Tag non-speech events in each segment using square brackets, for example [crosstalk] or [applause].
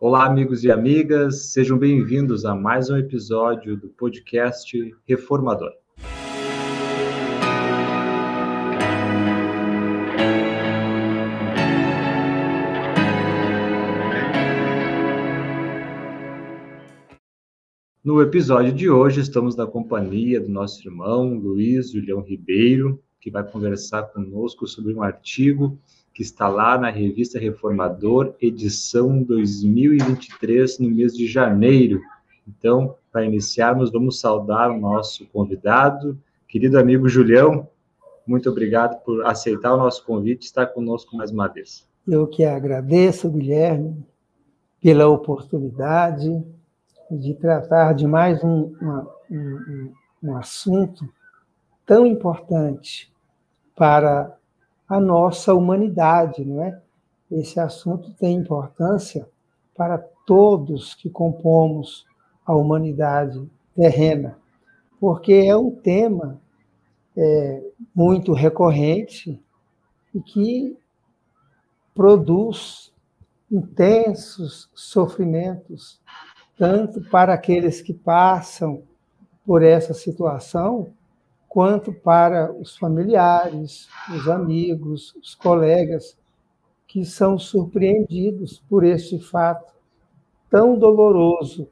Olá, amigos e amigas, sejam bem-vindos a mais um episódio do podcast Reformador. No episódio de hoje, estamos na companhia do nosso irmão Luiz Julião Ribeiro, que vai conversar conosco sobre um artigo que está lá na revista Reformador, edição 2023, no mês de janeiro. Então, para iniciarmos, vamos saudar o nosso convidado, querido amigo Julião. Muito obrigado por aceitar o nosso convite e estar conosco mais uma vez. Eu que agradeço, Guilherme, pela oportunidade de tratar de mais um, uma, um, um assunto tão importante para a nossa humanidade, não é? Esse assunto tem importância para todos que compomos a humanidade terrena, porque é um tema é, muito recorrente e que produz intensos sofrimentos, tanto para aqueles que passam por essa situação, quanto para os familiares, os amigos, os colegas que são surpreendidos por este fato tão doloroso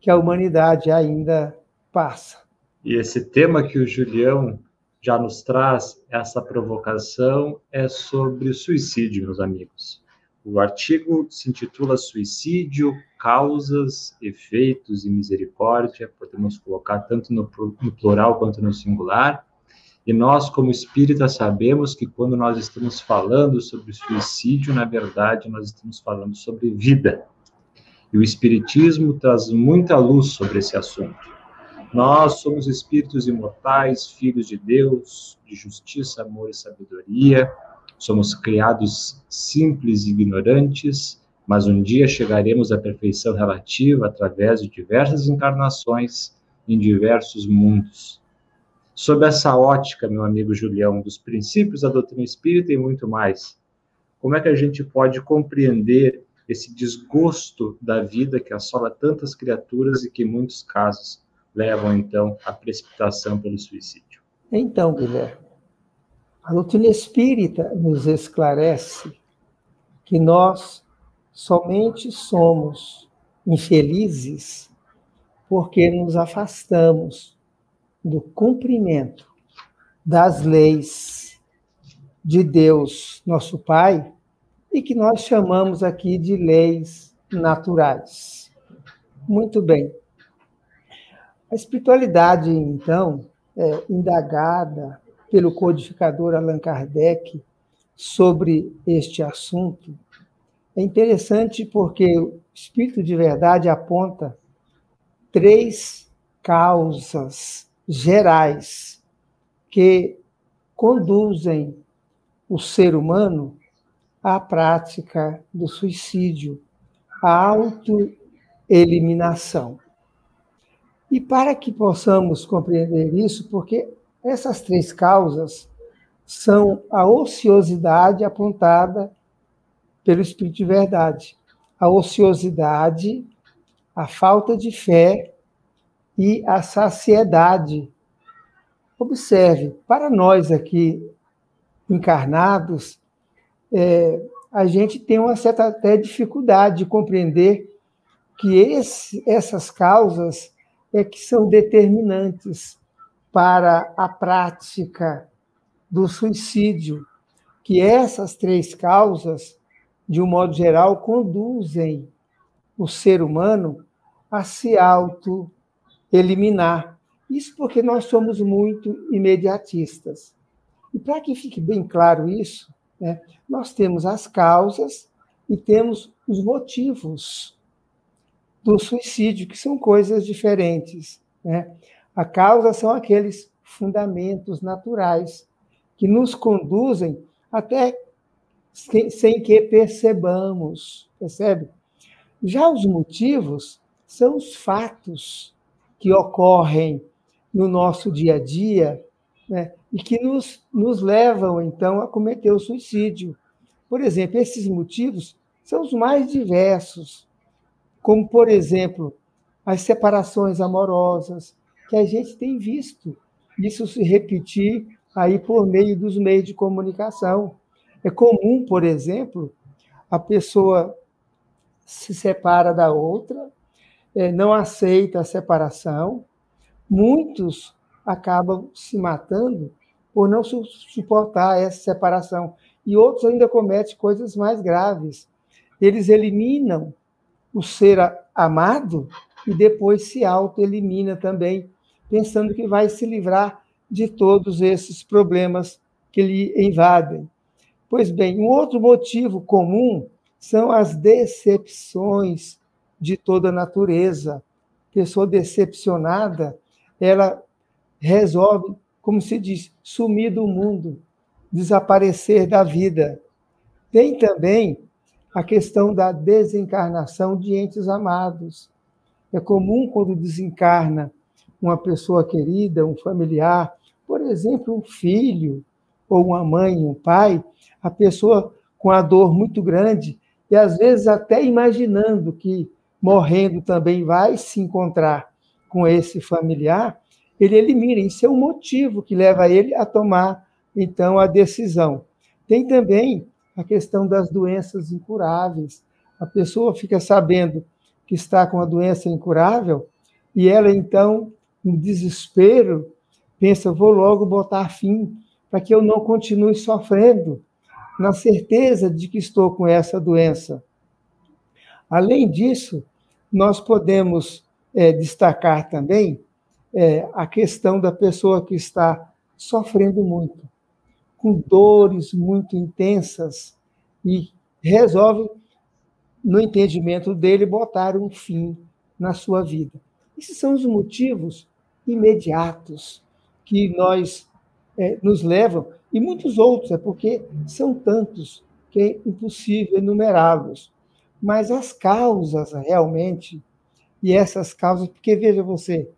que a humanidade ainda passa. E esse tema que o Julião já nos traz, essa provocação, é sobre suicídio, meus amigos. O artigo se intitula Suicídio, Causas, Efeitos e Misericórdia. Podemos colocar tanto no, no plural quanto no singular. E nós, como espíritas, sabemos que quando nós estamos falando sobre suicídio, na verdade, nós estamos falando sobre vida. E o Espiritismo traz muita luz sobre esse assunto. Nós somos espíritos imortais, filhos de Deus, de justiça, amor e sabedoria Somos criados simples e ignorantes, mas um dia chegaremos à perfeição relativa através de diversas encarnações em diversos mundos. Sob essa ótica, meu amigo Julião, dos princípios da doutrina espírita e muito mais, como é que a gente pode compreender esse desgosto da vida que assola tantas criaturas e que, em muitos casos, levam, então, à precipitação pelo suicídio? Então, Guilherme, a doutrina espírita nos esclarece que nós somente somos infelizes porque nos afastamos do cumprimento das leis de Deus, nosso Pai, e que nós chamamos aqui de leis naturais. Muito bem. A espiritualidade, então, é indagada pelo codificador Allan Kardec sobre este assunto é interessante porque o Espírito de Verdade aponta três causas gerais que conduzem o ser humano à prática do suicídio, à autoeliminação. E para que possamos compreender isso, porque essas três causas são a ociosidade apontada pelo Espírito de Verdade. A ociosidade, a falta de fé e a saciedade. Observe, para nós aqui encarnados, é, a gente tem uma certa até dificuldade de compreender que esse, essas causas é que são determinantes para a prática do suicídio, que essas três causas, de um modo geral, conduzem o ser humano a se auto-eliminar. Isso porque nós somos muito imediatistas. E para que fique bem claro isso, né, nós temos as causas e temos os motivos do suicídio, que são coisas diferentes. Né? A causa são aqueles fundamentos naturais que nos conduzem até sem que percebamos, percebe? Já os motivos são os fatos que ocorrem no nosso dia a dia né, e que nos, nos levam, então, a cometer o suicídio. Por exemplo, esses motivos são os mais diversos. como, por exemplo, as separações amorosas, que a gente tem visto isso se repetir aí por meio dos meios de comunicação. É comum, por exemplo, a pessoa se separa da outra, é, não aceita a separação, muitos acabam se matando por não suportar essa separação. E outros ainda cometem coisas mais graves. Eles eliminam o ser amado e depois se auto-elimina também, pensando que vai se livrar de todos esses problemas que lhe invadem. Pois bem, um outro motivo comum são as decepções de toda natureza. Pessoa decepcionada, ela resolve, como se diz, sumir do mundo, desaparecer da vida. Tem também a questão da desencarnação de entes amados. É comum quando desencarna uma pessoa querida, um familiar, por exemplo, um filho, ou uma mãe, um pai, a pessoa com a dor muito grande e às vezes até imaginando que morrendo também vai se encontrar com esse familiar, ele elimina. Isso é um motivo que leva ele a tomar, então, a decisão. Tem também a questão das doenças incuráveis. A pessoa fica sabendo que está com a doença incurável e ela, então, em desespero, pensa: vou logo botar fim para que eu não continue sofrendo, na certeza de que estou com essa doença. Além disso, nós podemos é, destacar também é, a questão da pessoa que está sofrendo muito, com dores muito intensas, e resolve, no entendimento dele, botar um fim na sua vida. Esses são os motivos imediatos que nós é, nos levam, e muitos outros, é porque são tantos que é impossível enumerá-los. Mas as causas realmente, e essas causas, porque veja você,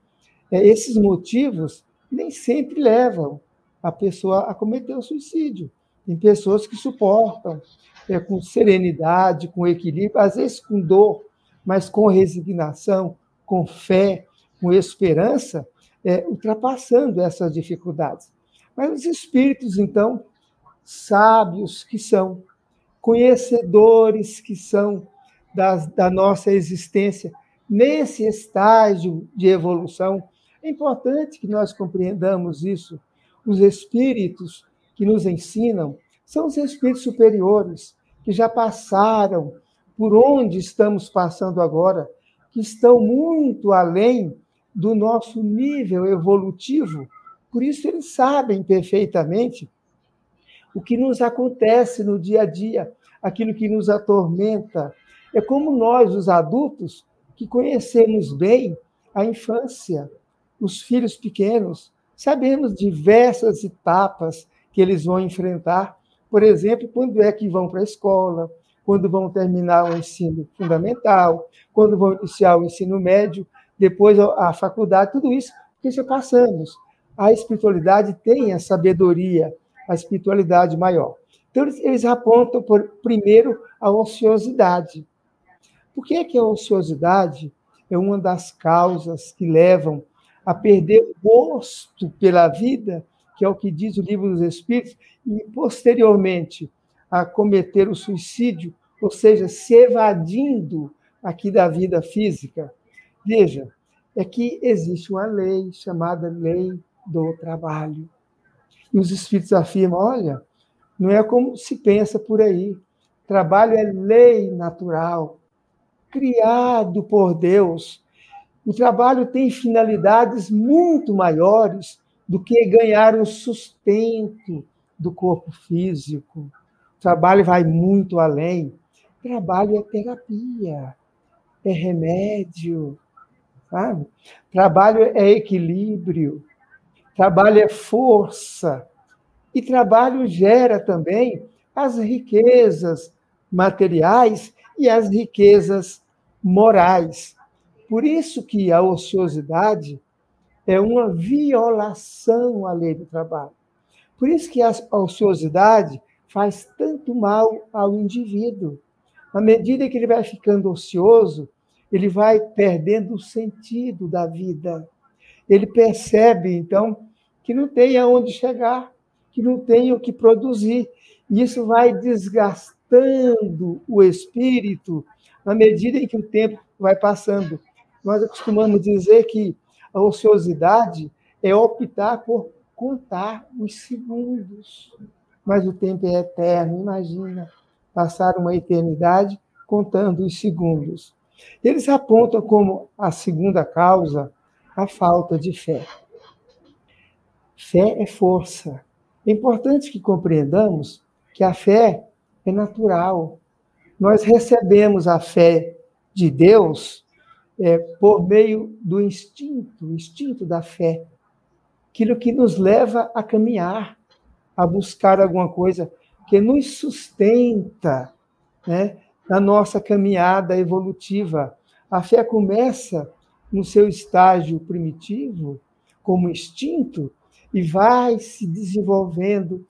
é, esses motivos nem sempre levam a pessoa a cometer o suicídio. Tem pessoas que suportam é, com serenidade, com equilíbrio, às vezes com dor, mas com resignação, com fé, com esperança, é, ultrapassando essas dificuldades. Mas os espíritos, então, sábios que são, conhecedores que são das, da nossa existência, nesse estágio de evolução, é importante que nós compreendamos isso. Os espíritos que nos ensinam são os espíritos superiores, que já passaram por onde estamos passando agora, que estão muito além do nosso nível evolutivo. Por isso, eles sabem perfeitamente o que nos acontece no dia a dia, aquilo que nos atormenta. É como nós, os adultos, que conhecemos bem a infância, os filhos pequenos, sabemos diversas etapas que eles vão enfrentar. Por exemplo, quando é que vão para a escola, quando vão terminar o ensino fundamental, quando vão iniciar o ensino médio depois a faculdade, tudo isso que já passamos. A espiritualidade tem a sabedoria, a espiritualidade maior. Então, eles apontam, por, primeiro, a ociosidade. Por que, é que a ociosidade é uma das causas que levam a perder o gosto pela vida, que é o que diz o livro dos Espíritos, e posteriormente a cometer o suicídio, ou seja, se evadindo aqui da vida física? Veja, é que existe uma lei chamada lei do trabalho. E os espíritos afirmam: olha, não é como se pensa por aí. Trabalho é lei natural, criado por Deus. O trabalho tem finalidades muito maiores do que ganhar o sustento do corpo físico. O trabalho vai muito além. Trabalho é terapia, é remédio, Sabe? Trabalho é equilíbrio, trabalho é força, e trabalho gera também as riquezas materiais e as riquezas morais. Por isso que a ociosidade é uma violação à lei do trabalho. Por isso que a ociosidade faz tanto mal ao indivíduo. À medida que ele vai ficando ocioso, ele vai perdendo o sentido da vida. Ele percebe, então, que não tem aonde chegar, que não tem o que produzir. E isso vai desgastando o espírito à medida em que o tempo vai passando. Nós costumamos dizer que a ociosidade é optar por contar os segundos. Mas o tempo é eterno, imagina passar uma eternidade contando os segundos. Eles apontam como a segunda causa a falta de fé. Fé é força. É importante que compreendamos que a fé é natural. Nós recebemos a fé de Deus é, por meio do instinto, o instinto da fé, aquilo que nos leva a caminhar, a buscar alguma coisa que nos sustenta, né, na nossa caminhada evolutiva. A fé começa no seu estágio primitivo, como instinto, e vai se desenvolvendo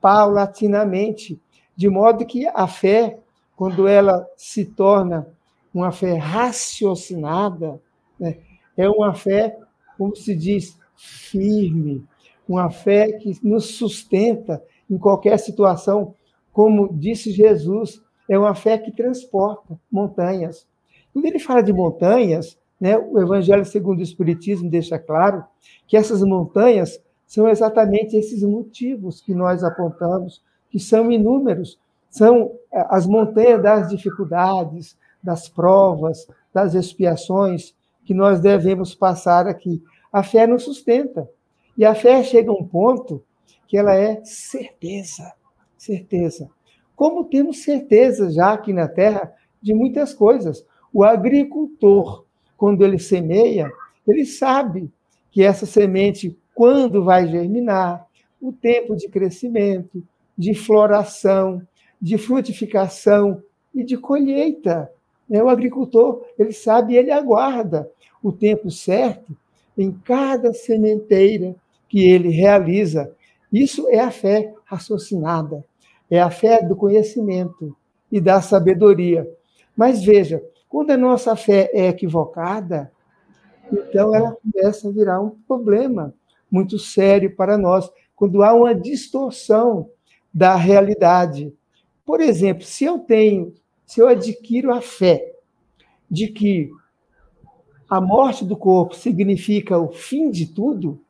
paulatinamente, de modo que a fé, quando ela se torna uma fé raciocinada, né, é uma fé, como se diz, firme, uma fé que nos sustenta em qualquer situação, como disse Jesus, é uma fé que transporta montanhas. Quando ele fala de montanhas, né, o Evangelho segundo o Espiritismo deixa claro que essas montanhas são exatamente esses motivos que nós apontamos, que são inúmeros. São eh, as montanhas das dificuldades, das provas, das expiações que nós devemos passar aqui. A fé nos sustenta. E a fé chega a um ponto que ela é certeza, certeza. Como temos certeza já aqui na Terra de muitas coisas. O agricultor, quando ele semeia, ele sabe que essa semente, quando vai germinar, o tempo de crescimento, de floração, de frutificação e de colheita. É, o agricultor, ele sabe, ele aguarda o tempo certo em cada sementeira que ele realiza. Isso é a fé raciocinada, é a fé do conhecimento e da sabedoria. Mas veja, quando a nossa fé é equivocada, então ela começa a virar um problema muito sério para nós, quando há uma distorção da realidade. Por exemplo, se eu tenho, se eu adquiro a fé de que a morte do corpo significa o fim de tudo,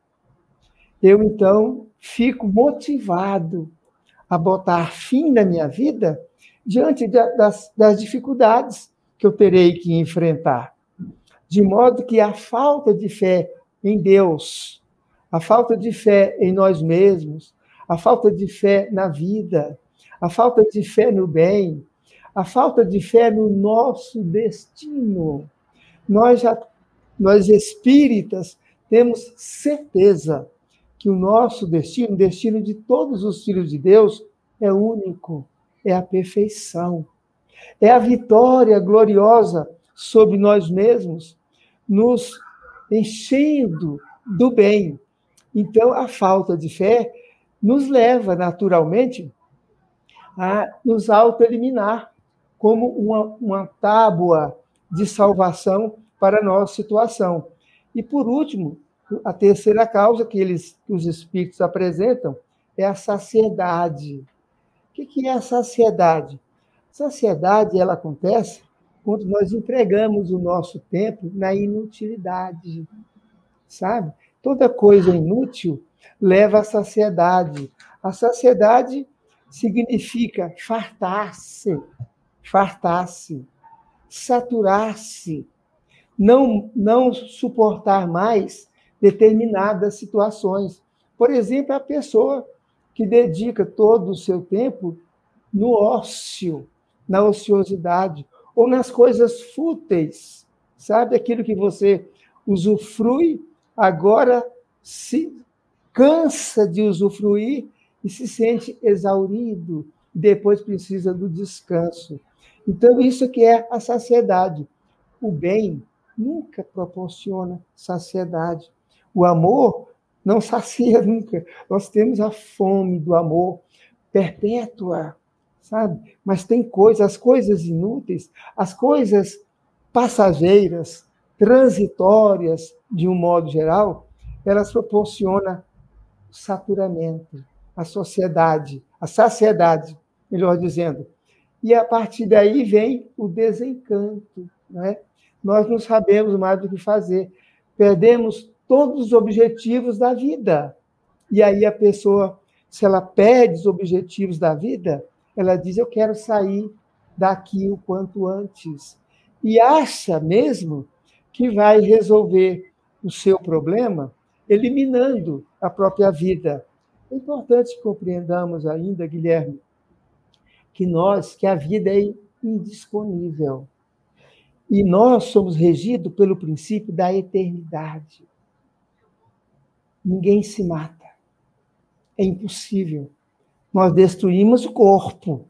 eu então fico motivado a botar fim na minha vida diante das, das dificuldades que eu terei que enfrentar. De modo que a falta de fé em Deus, a falta de fé em nós mesmos, a falta de fé na vida, a falta de fé no bem, a falta de fé no nosso destino. Nós já nós espíritas temos certeza que o nosso destino, o destino de todos os filhos de Deus, é único, é a perfeição. É a vitória gloriosa sobre nós mesmos, nos enchendo do bem. Então, a falta de fé nos leva naturalmente a nos auto-eliminar como uma, uma tábua de salvação para a nossa situação. E, por último, a terceira causa que, eles, que os espíritos apresentam é a saciedade. O que é a saciedade? Saciedade ela acontece quando nós empregamos o nosso tempo na inutilidade, sabe? Toda coisa inútil leva à saciedade. A saciedade significa fartar-se, fartar-se, saturar-se, não, não suportar mais determinadas situações. Por exemplo, a pessoa que dedica todo o seu tempo no ócio, na ociosidade, ou nas coisas fúteis, sabe? Aquilo que você usufrui, agora se cansa de usufruir e se sente exaurido, depois precisa do descanso. Então, isso que é a saciedade. O bem nunca proporciona saciedade. O amor não sacia [laughs] nunca. Nós temos a fome do amor perpétua, sabe? Mas tem coisas, as coisas inúteis, as coisas passageiras, transitórias, de um modo geral, elas proporcionam saturamento, a sociedade, a saciedade, melhor dizendo. E a partir daí vem o desencanto. Né? Nós não sabemos mais do que fazer. Perdemos todos os objetivos da vida. E aí a pessoa, se ela perde os objetivos da vida, ela diz: Eu quero sair daqui o quanto antes. E acha mesmo que vai resolver o seu problema eliminando a própria vida. É importante que compreendamos ainda, Guilherme, que nós, que a vida é indisponível. E nós somos regidos pelo princípio da eternidade. Ninguém se mata. É impossível. Nós destruímos o corpo.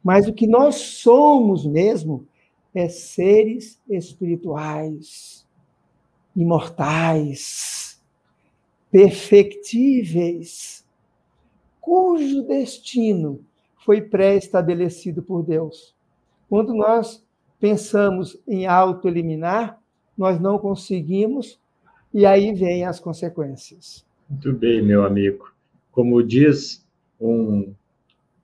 Mas o que nós somos mesmo é seres espirituais, imortais, perfectíveis, cujo destino foi pré-estabelecido por Deus. Quando nós pensamos em auto-eliminar, nós não conseguimos, e aí vêm as consequências. Muito bem, meu amigo. Como diz um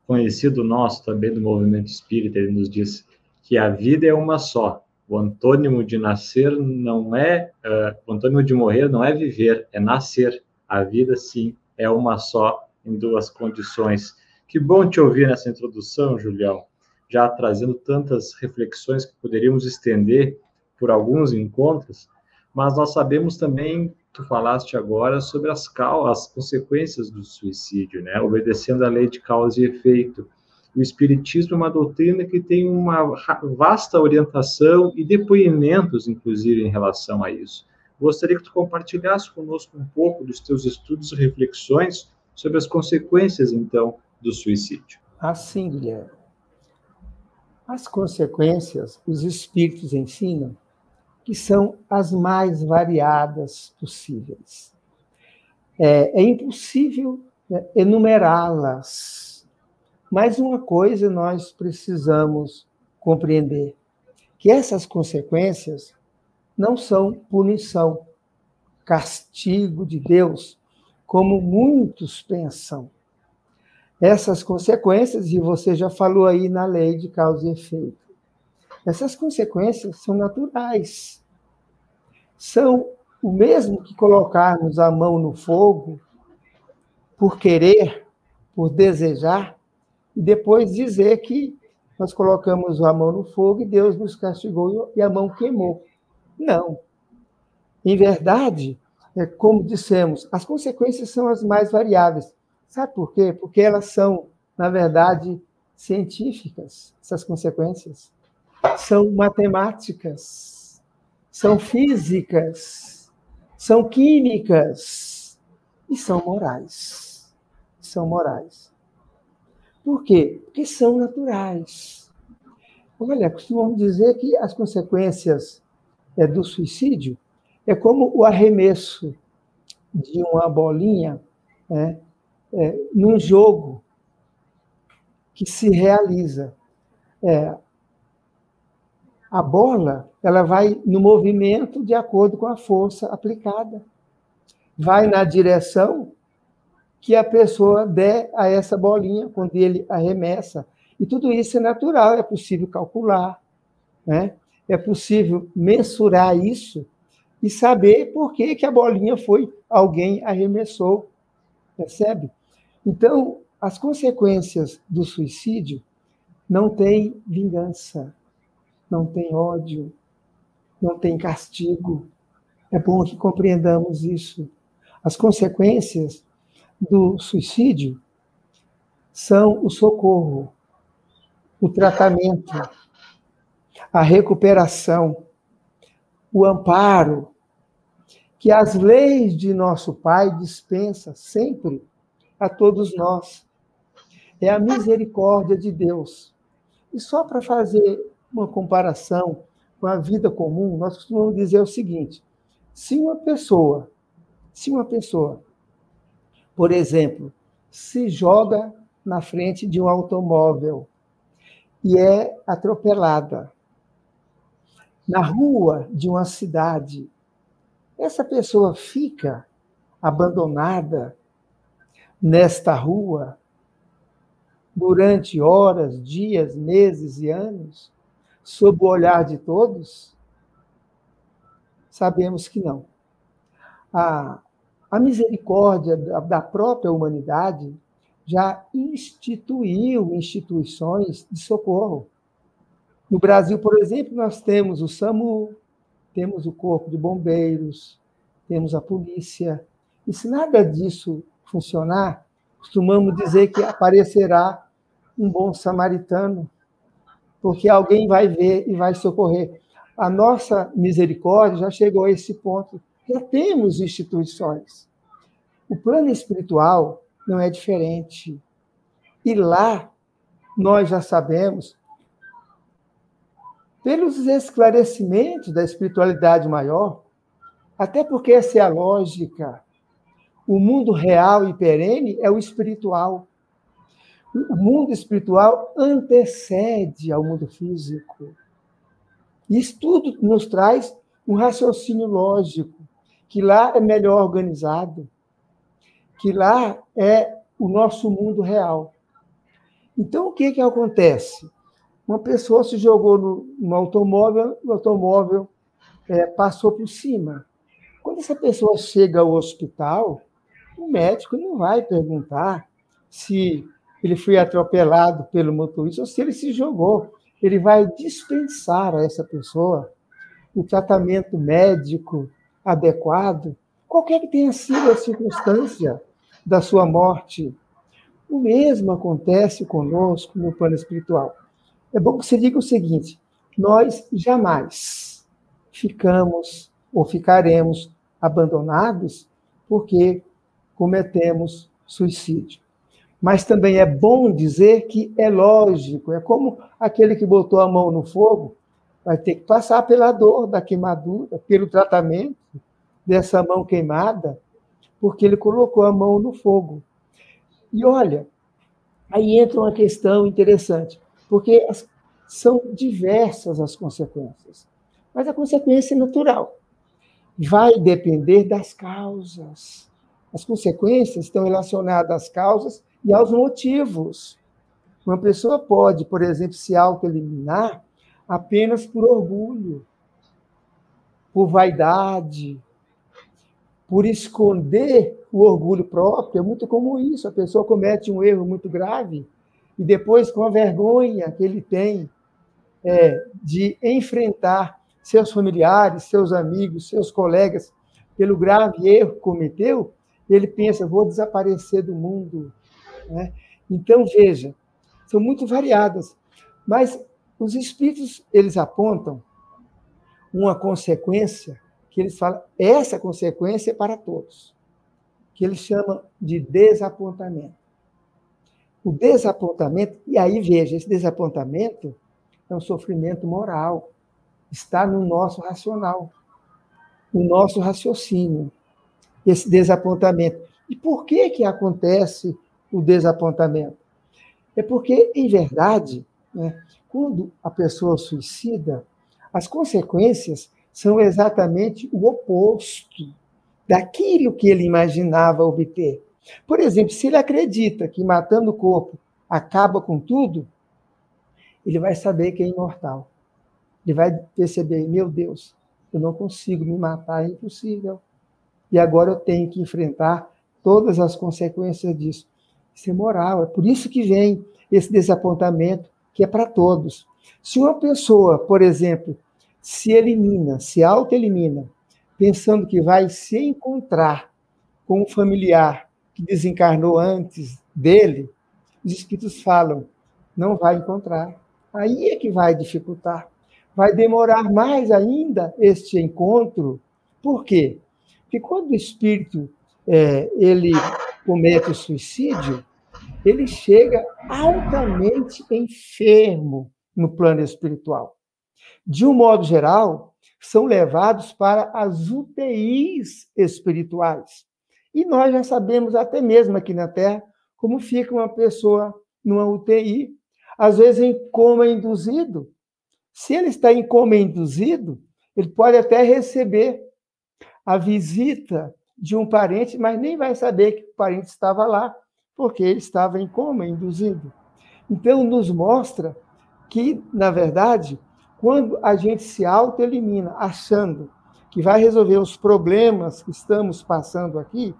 conhecido nosso também do movimento espírita, ele nos diz que a vida é uma só. O antônimo de nascer não é, uh, o antônimo de morrer não é viver, é nascer. A vida, sim, é uma só em duas condições. Que bom te ouvir nessa introdução, Julião, já trazendo tantas reflexões que poderíamos estender por alguns encontros, mas nós sabemos também, tu falaste agora, sobre as, as consequências do suicídio, né? obedecendo à lei de causa e efeito. O Espiritismo é uma doutrina que tem uma vasta orientação e depoimentos, inclusive, em relação a isso. Gostaria que tu compartilhasse conosco um pouco dos teus estudos e reflexões sobre as consequências, então, do suicídio. Assim, Guilherme. As consequências, os espíritos ensinam que são as mais variadas possíveis. É, é impossível né, enumerá-las, mas uma coisa nós precisamos compreender: que essas consequências não são punição, castigo de Deus, como muitos pensam essas consequências, e você já falou aí na lei de causa e efeito. Essas consequências são naturais. São o mesmo que colocarmos a mão no fogo por querer, por desejar, e depois dizer que nós colocamos a mão no fogo e Deus nos castigou e a mão queimou. Não. Em verdade, é como dissemos, as consequências são as mais variáveis. Sabe por quê? Porque elas são, na verdade, científicas, essas consequências. São matemáticas, são físicas, são químicas e são morais. São morais. Por quê? Porque são naturais. Olha, costumamos dizer que as consequências é, do suicídio é como o arremesso de uma bolinha né, é, num jogo que se realiza. É, a bola ela vai no movimento de acordo com a força aplicada. Vai na direção que a pessoa der a essa bolinha quando ele arremessa. E tudo isso é natural, é possível calcular, né? é possível mensurar isso e saber por que, que a bolinha foi alguém arremessou. Percebe? Então, as consequências do suicídio não têm vingança, não tem ódio, não tem castigo. É bom que compreendamos isso. As consequências do suicídio são o socorro, o tratamento, a recuperação, o amparo que as leis de nosso Pai dispensa sempre a todos nós. É a misericórdia de Deus. E só para fazer uma comparação com a vida comum, nós costumamos dizer o seguinte: se uma pessoa, se uma pessoa, por exemplo, se joga na frente de um automóvel e é atropelada, na rua de uma cidade, essa pessoa fica abandonada nesta rua durante horas, dias, meses e anos, sob o olhar de todos? Sabemos que não. A, a misericórdia da própria humanidade já instituiu instituições de socorro. No Brasil, por exemplo, nós temos o SAMU, temos o Corpo de Bombeiros, temos a polícia. E se nada disso funcionar, costumamos dizer que aparecerá um bom samaritano, porque alguém vai ver e vai socorrer. A nossa misericórdia já chegou a esse ponto. Já temos instituições. O plano espiritual não é diferente. E lá nós já sabemos, pelos esclarecimentos da espiritualidade maior, até porque essa é a lógica. O mundo real e perene é o espiritual. O mundo espiritual antecede ao mundo físico. Isso tudo nos traz um raciocínio lógico, que lá é melhor organizado, que lá é o nosso mundo real. Então, o que, que acontece? Uma pessoa se jogou no, no automóvel, o automóvel é, passou por cima. Quando essa pessoa chega ao hospital, o médico não vai perguntar se ele foi atropelado pelo motorista ou se ele se jogou. Ele vai dispensar a essa pessoa o tratamento médico adequado, qualquer que tenha sido a circunstância da sua morte. O mesmo acontece conosco no plano espiritual. É bom que você diga o seguinte: nós jamais ficamos ou ficaremos abandonados porque cometemos suicídio. Mas também é bom dizer que é lógico, é como aquele que botou a mão no fogo, vai ter que passar pela dor da queimadura, pelo tratamento dessa mão queimada, porque ele colocou a mão no fogo. E olha, aí entra uma questão interessante, porque são diversas as consequências, mas a consequência é natural. Vai depender das causas. As consequências estão relacionadas às causas e aos motivos. Uma pessoa pode, por exemplo, se autoeliminar apenas por orgulho, por vaidade, por esconder o orgulho próprio. É muito comum isso. A pessoa comete um erro muito grave e depois, com a vergonha que ele tem é, de enfrentar seus familiares, seus amigos, seus colegas, pelo grave erro que cometeu, ele pensa: vou desaparecer do mundo. Né? Então, veja, são muito variadas, mas os espíritos eles apontam uma consequência que eles falam, essa consequência é para todos, que eles chamam de desapontamento. O desapontamento, e aí veja, esse desapontamento é um sofrimento moral, está no nosso racional, no nosso raciocínio, esse desapontamento. E por que que acontece o desapontamento? É porque, em verdade, né, quando a pessoa suicida, as consequências são exatamente o oposto daquilo que ele imaginava obter. Por exemplo, se ele acredita que matando o corpo acaba com tudo, ele vai saber que é imortal. Ele vai perceber: meu Deus, eu não consigo me matar, é impossível. E agora eu tenho que enfrentar todas as consequências disso. Isso é moral, é por isso que vem esse desapontamento, que é para todos. Se uma pessoa, por exemplo, se elimina, se auto-elimina, pensando que vai se encontrar com um familiar que desencarnou antes dele, os espíritos falam, não vai encontrar. Aí é que vai dificultar. Vai demorar mais ainda este encontro. Por quê? Porque quando o espírito é, ele comete o suicídio, ele chega altamente enfermo no plano espiritual. De um modo geral, são levados para as UTIs espirituais. E nós já sabemos, até mesmo aqui na Terra, como fica uma pessoa numa UTI, às vezes em coma induzido, Se ele está em coma induzido, ele pode até receber a visita de um parente, mas nem vai saber que o parente estava lá, porque ele estava em coma induzido. Então, nos mostra que, na verdade, quando a gente se autoelimina achando que vai resolver os problemas que estamos passando aqui,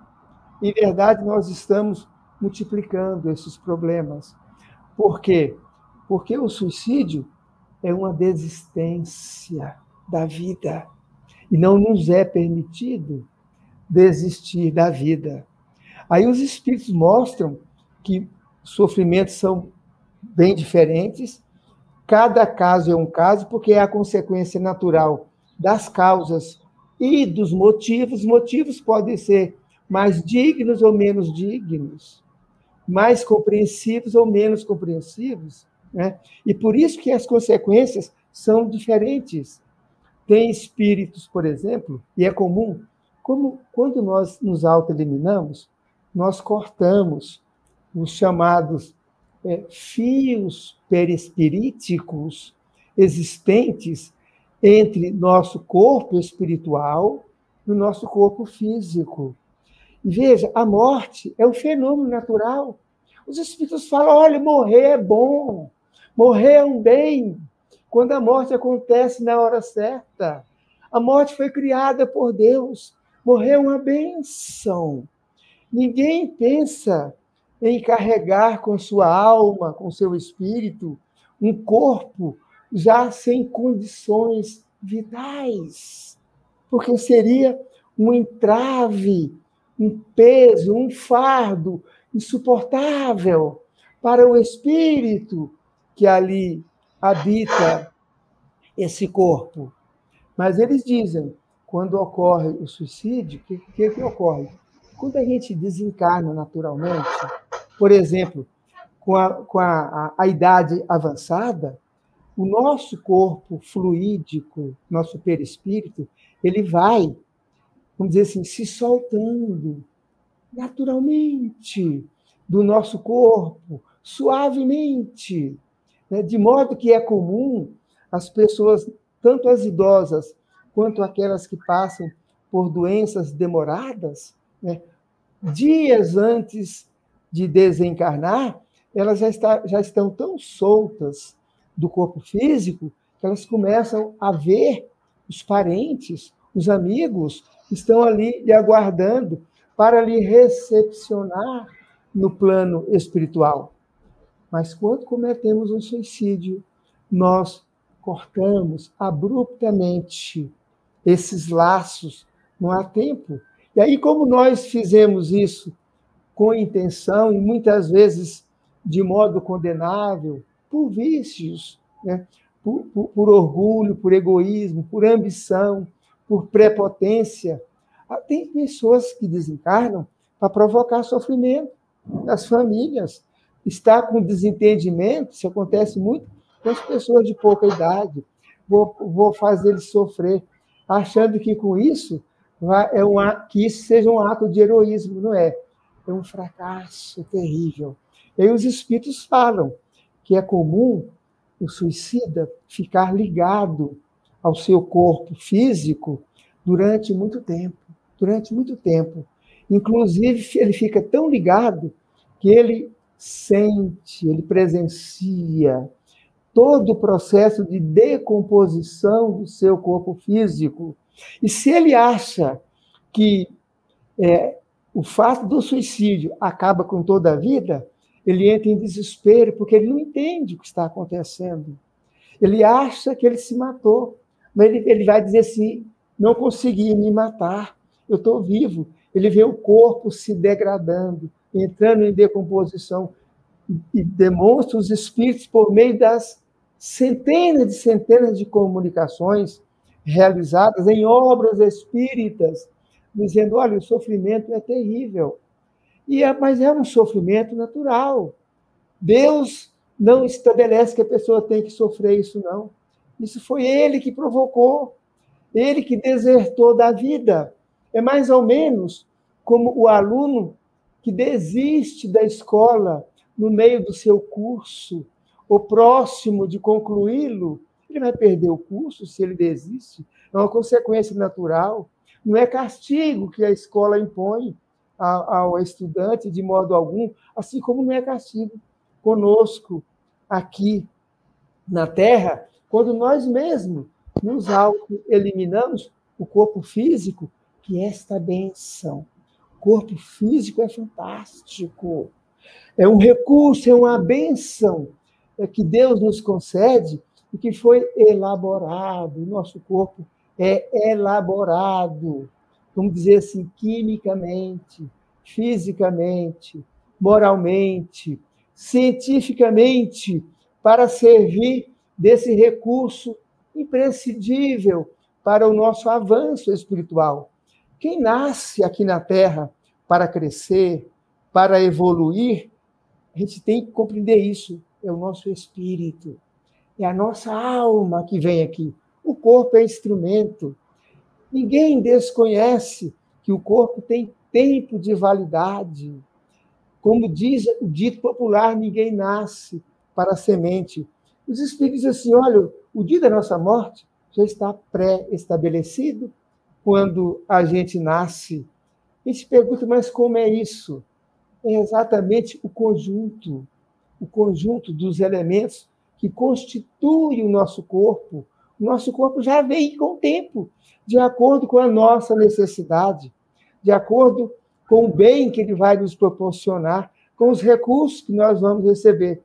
em verdade, nós estamos multiplicando esses problemas. Por quê? Porque o suicídio é uma desistência da vida e não nos é permitido desistir da vida. Aí os espíritos mostram que sofrimentos são bem diferentes, cada caso é um caso, porque é a consequência natural das causas e dos motivos. Motivos podem ser mais dignos ou menos dignos, mais compreensivos ou menos compreensivos, né? E por isso que as consequências são diferentes. Tem espíritos, por exemplo, e é comum, como quando nós nos autoeliminamos, nós cortamos os chamados é, fios perispiríticos existentes entre nosso corpo espiritual e o nosso corpo físico. E veja, a morte é um fenômeno natural. Os espíritos falam: olha, morrer é bom, morrer é um bem, quando a morte acontece na hora certa. A morte foi criada por Deus. Morrer é uma benção. Ninguém pensa em carregar com sua alma, com seu espírito, um corpo já sem condições vitais, porque seria um entrave, um peso, um fardo insuportável para o espírito que ali habita esse corpo. Mas eles dizem, quando ocorre o suicídio, o que, que, que ocorre? Quando a gente desencarna naturalmente, por exemplo, com a, com a, a, a idade avançada, o nosso corpo fluídico, nosso perispírito, ele vai, vamos dizer assim, se soltando naturalmente do nosso corpo, suavemente, né? de modo que é comum as pessoas, tanto as idosas quanto aquelas que passam por doenças demoradas, né? dias antes de desencarnar, elas já, está, já estão tão soltas do corpo físico que elas começam a ver os parentes, os amigos estão ali lhe aguardando para lhe recepcionar no plano espiritual. Mas quando cometemos um suicídio, nós cortamos abruptamente esses laços, não há tempo. E aí, como nós fizemos isso com intenção e muitas vezes de modo condenável, por vícios, né? por, por, por orgulho, por egoísmo, por ambição, por prepotência, ah, tem pessoas que desencarnam para provocar sofrimento nas famílias, está com desentendimento, isso acontece muito com as pessoas de pouca idade. Vou, vou fazer eles sofrer, achando que com isso é um, que isso seja um ato de heroísmo, não é? É um fracasso terrível. E aí os espíritos falam que é comum o suicida ficar ligado ao seu corpo físico durante muito tempo, durante muito tempo. Inclusive, ele fica tão ligado que ele sente, ele presencia todo o processo de decomposição do seu corpo físico. E se ele acha que é, o fato do suicídio acaba com toda a vida, ele entra em desespero porque ele não entende o que está acontecendo. Ele acha que ele se matou, mas ele, ele vai dizer assim: não consegui me matar, eu estou vivo. Ele vê o corpo se degradando, entrando em decomposição e demonstra os espíritos por meio das centenas e centenas de comunicações realizadas em obras espíritas, dizendo: olha, o sofrimento é terrível. E é, mas é um sofrimento natural. Deus não estabelece que a pessoa tem que sofrer isso, não. Isso foi ele que provocou, ele que desertou da vida. É mais ou menos como o aluno que desiste da escola no meio do seu curso, ou próximo de concluí-lo, Ele vai perder o curso se ele desiste. É uma consequência natural. Não é castigo que a escola impõe ao estudante de modo algum, assim como não é castigo conosco aqui na Terra, quando nós mesmos nos auto-eliminamos o corpo físico, que é esta benção. O corpo físico é fantástico. É um recurso, é uma benção é que Deus nos concede e que foi elaborado. O nosso corpo é elaborado, vamos dizer assim, quimicamente, fisicamente, moralmente, cientificamente, para servir desse recurso imprescindível para o nosso avanço espiritual. Quem nasce aqui na Terra para crescer, para evoluir, a gente tem que compreender isso. É o nosso espírito, é a nossa alma que vem aqui. O corpo é instrumento. Ninguém desconhece que o corpo tem tempo de validade. Como diz o dito popular, ninguém nasce para a semente. Os Espíritos dizem assim: olha, o dia da nossa morte já está pré-estabelecido quando a gente nasce. A gente pergunta, mas como é isso? É exatamente o conjunto, o conjunto dos elementos que constituem o nosso corpo. O nosso corpo já vem com o tempo, de acordo com a nossa necessidade, de acordo com o bem que ele vai nos proporcionar, com os recursos que nós vamos receber.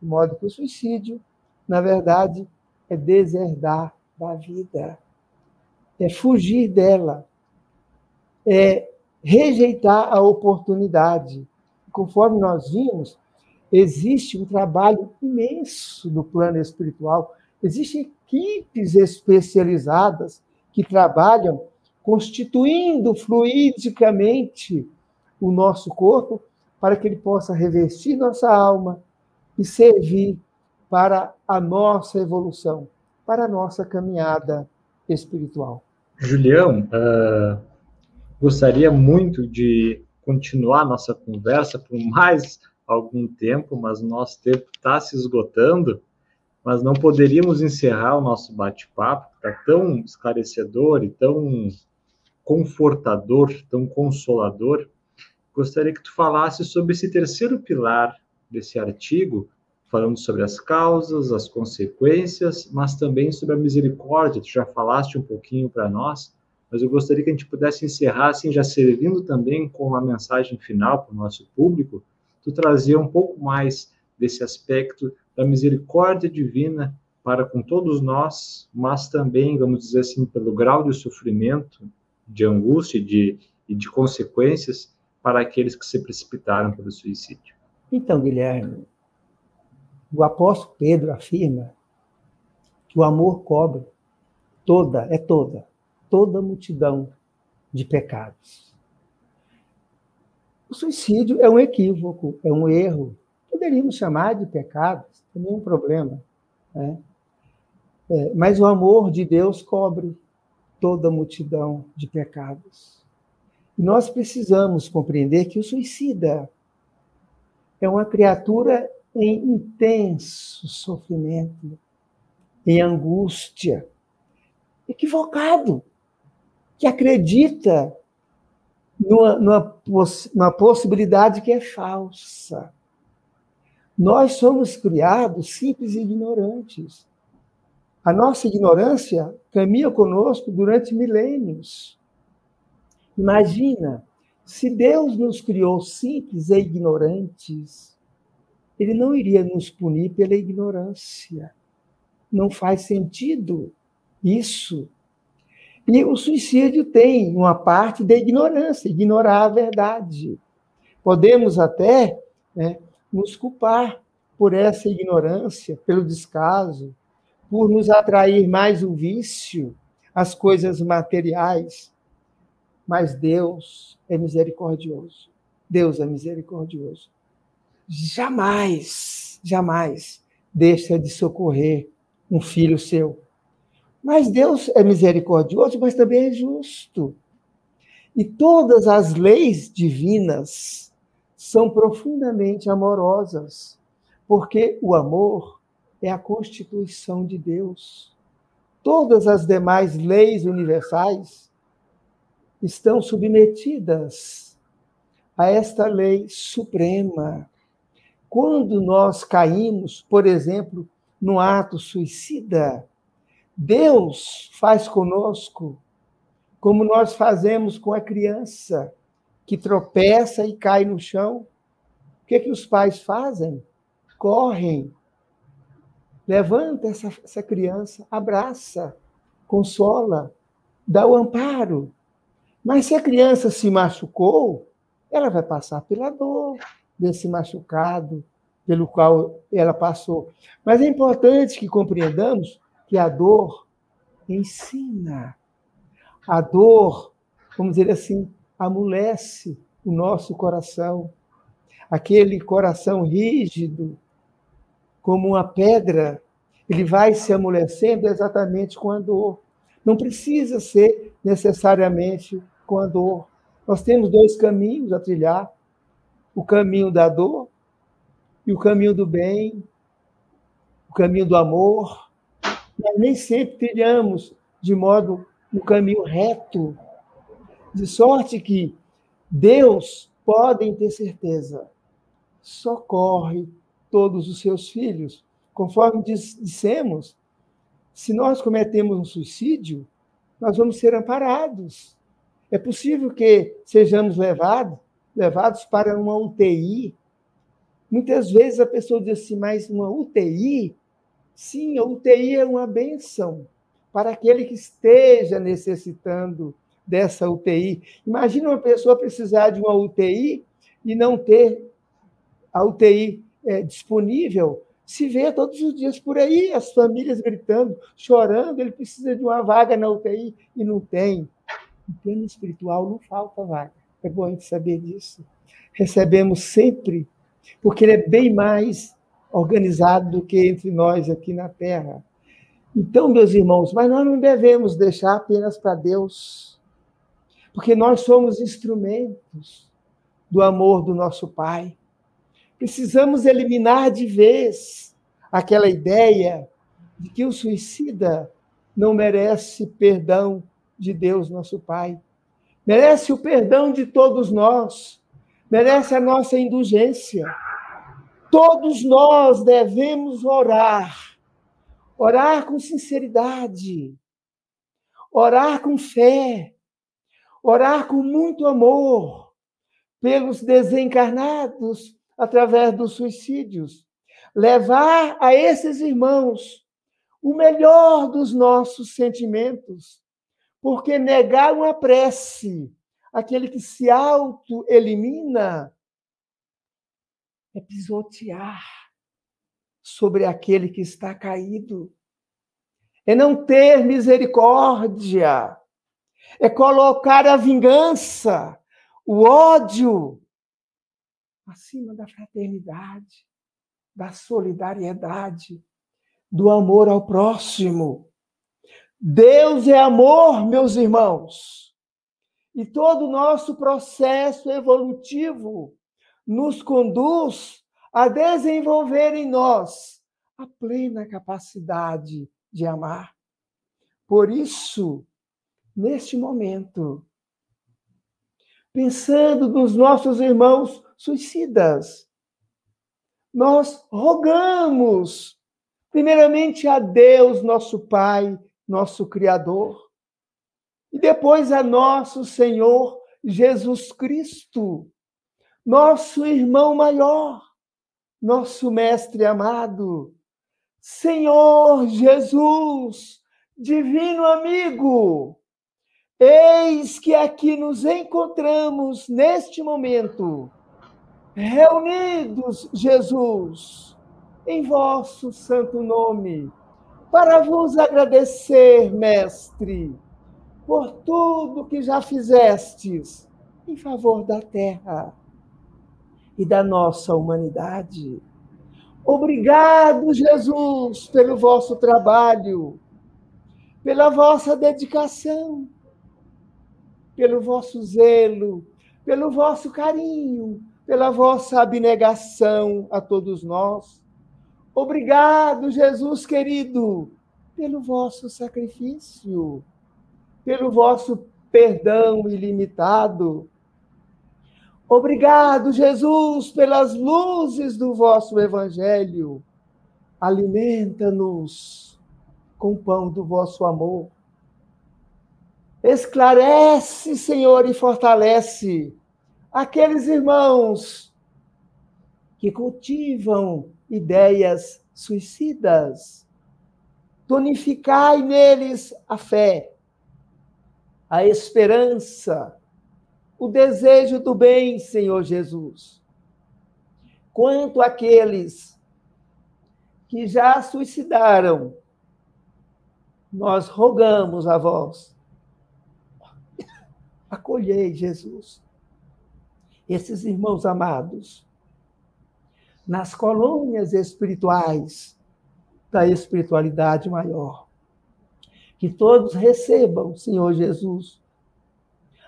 De modo que o suicídio, na verdade, é deserdar da vida, é fugir dela, é rejeitar a oportunidade. Conforme nós vimos, existe um trabalho imenso no plano espiritual, existem equipes especializadas que trabalham constituindo fluidicamente o nosso corpo para que ele possa revestir nossa alma e servir para a nossa evolução, para a nossa caminhada espiritual. Julião, uh, gostaria muito de continuar nossa conversa por mais algum tempo, mas nosso tempo está se esgotando, mas não poderíamos encerrar o nosso bate-papo, está tão esclarecedor e tão confortador, tão consolador. Gostaria que tu falasse sobre esse terceiro pilar desse artigo, falando sobre as causas, as consequências, mas também sobre a misericórdia. Tu já falaste um pouquinho para nós, mas eu gostaria que a gente pudesse encerrar assim, já servindo também com uma mensagem final para o nosso público, tu trazia um pouco mais desse aspecto da misericórdia divina para com todos nós, mas também, vamos dizer assim, pelo grau de sofrimento de angústia e de, de consequências para aqueles que se precipitaram pelo suicídio. Então, Guilherme, o apóstolo Pedro afirma que o amor cobre toda, é toda, toda multidão de pecados. O suicídio é um equívoco, é um erro. Poderíamos chamar de pecado, sem nenhum problema. Né? É, mas o amor de Deus cobre toda a multidão de pecados. E nós precisamos compreender que o suicida é uma criatura em intenso sofrimento, em angústia, equivocado, que acredita numa, numa, numa possibilidade que é falsa. Nós somos criados simples e ignorantes. A nossa ignorância caminha conosco durante milênios. Imagina, se Deus nos criou simples e ignorantes, ele não iria nos punir pela ignorância. Não faz sentido isso. E o suicídio tem uma parte da ignorância, ignorar a verdade. Podemos até né, nos culpar por essa ignorância, pelo descaso, por nos atrair mais o vício, as coisas materiais. Mas Deus é misericordioso. Deus é misericordioso. Jamais, jamais deixa de socorrer um filho seu. Mas Deus é misericordioso, mas também é justo. E todas as leis divinas são profundamente amorosas, porque o amor é a constituição de Deus. todas as demais leis universais estão submetidas a esta lei suprema. Quando nós caímos, por exemplo, no ato suicida, Deus faz conosco como nós fazemos com a criança que tropeça e cai no chão. O que, é que os pais fazem? Correm, levanta essa, essa criança, abraça, consola, dá o amparo. Mas se a criança se machucou, ela vai passar pela dor desse machucado pelo qual ela passou. Mas é importante que compreendamos que a dor ensina. A dor, vamos dizer assim, amolece o nosso coração. Aquele coração rígido, como uma pedra, ele vai se amolecendo exatamente com a dor. Não precisa ser necessariamente com a dor. Nós temos dois caminhos a trilhar: o caminho da dor e o caminho do bem, o caminho do amor mas nem sempre trilhamos de modo no caminho reto. De sorte que Deus, podem ter certeza, socorre todos os seus filhos. Conforme dissemos, se nós cometemos um suicídio, nós vamos ser amparados. É possível que sejamos levados, levados para uma UTI. Muitas vezes a pessoa diz assim, mas uma UTI? Sim, a UTI é uma benção para aquele que esteja necessitando dessa UTI. Imagina uma pessoa precisar de uma UTI e não ter a UTI é, disponível. Se vê todos os dias por aí, as famílias gritando, chorando, ele precisa de uma vaga na UTI e não tem. No plano espiritual não falta vaga. É bom a gente saber disso. Recebemos sempre, porque ele é bem mais organizado do que entre nós aqui na Terra. Então, meus irmãos, mas nós não devemos deixar apenas para Deus, porque nós somos instrumentos do amor do nosso Pai. Precisamos eliminar de vez aquela ideia de que o suicida não merece perdão de Deus, nosso Pai. Merece o perdão de todos nós, merece a nossa indulgência Todos nós devemos orar, orar com sinceridade, orar com fé, orar com muito amor pelos desencarnados através dos suicídios, levar a esses irmãos o melhor dos nossos sentimentos, porque negar uma prece, aquele que se auto-elimina, é pisotear sobre aquele que está caído, é não ter misericórdia, é colocar a vingança, o ódio, acima da fraternidade, da solidariedade, do amor ao próximo. Deus é amor, meus irmãos. E todo o nosso processo evolutivo nos conduz a desenvolver em nós a plena capacidade de amar. Por isso, neste momento, pensando nos nossos irmãos suicidas, nós rogamos, primeiramente a Deus, nosso Pai, nosso Criador, e depois a nosso Senhor Jesus Cristo, nosso irmão maior, nosso mestre amado, Senhor Jesus, divino amigo, eis que aqui nos encontramos neste momento, reunidos, Jesus, em vosso santo nome, para vos agradecer, mestre, por tudo que já fizestes em favor da terra e da nossa humanidade. Obrigado, Jesus, pelo vosso trabalho, pela vossa dedicação, pelo vosso zelo, pelo vosso carinho, pela vossa abnegação a todos nós. Obrigado, Jesus querido, pelo vosso sacrifício, pelo vosso perdão ilimitado. Obrigado, Jesus, pelas luzes do vosso evangelho. Alimenta-nos com o pão do vosso amor. Esclarece, Senhor, e fortalece aqueles irmãos que cultivam ideias suicidas. Tonificai neles a fé, a esperança, o desejo do bem, Senhor Jesus. Quanto àqueles que já suicidaram, nós rogamos a vós, acolhei, Jesus, esses irmãos amados, nas colônias espirituais da espiritualidade maior. Que todos recebam, Senhor Jesus,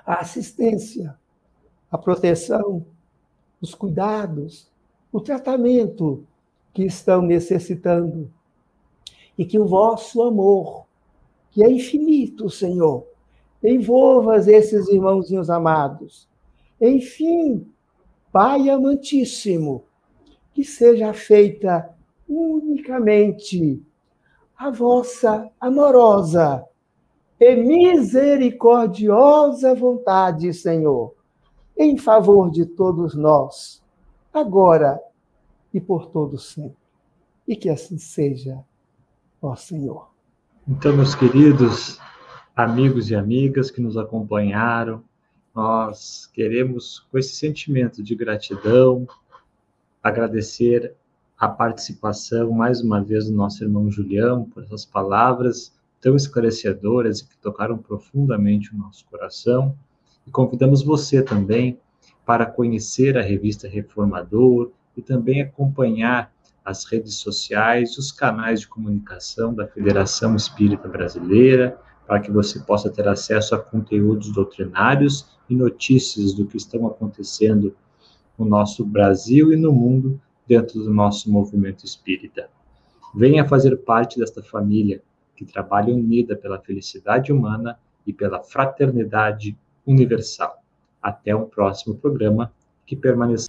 a assistência, a proteção, os cuidados, o tratamento que estão necessitando. E que o vosso amor, que é infinito, Senhor, envolva esses irmãozinhos amados. Enfim, Pai amantíssimo, que seja feita unicamente a vossa amorosa e misericordiosa vontade, Senhor, em favor de todos nós, agora e por todo sempre. E que assim seja, ó Senhor. Então, meus queridos amigos e amigas que nos acompanharam, nós queremos, com esse sentimento de gratidão, agradecer a participação, mais uma vez, do nosso irmão Julião, por essas palavras tão esclarecedoras e que tocaram profundamente o nosso coração. E convidamos você também para conhecer a revista Reformador e também acompanhar as redes sociais, os canais de comunicação da Federação Espírita Brasileira, para que você possa ter acesso a conteúdos doutrinários e notícias do que estão acontecendo no nosso Brasil e no mundo dentro do nosso movimento espírita. Venha fazer parte desta família que trabalha unida pela felicidade humana e pela fraternidade universal. Até um próximo programa que permaneça.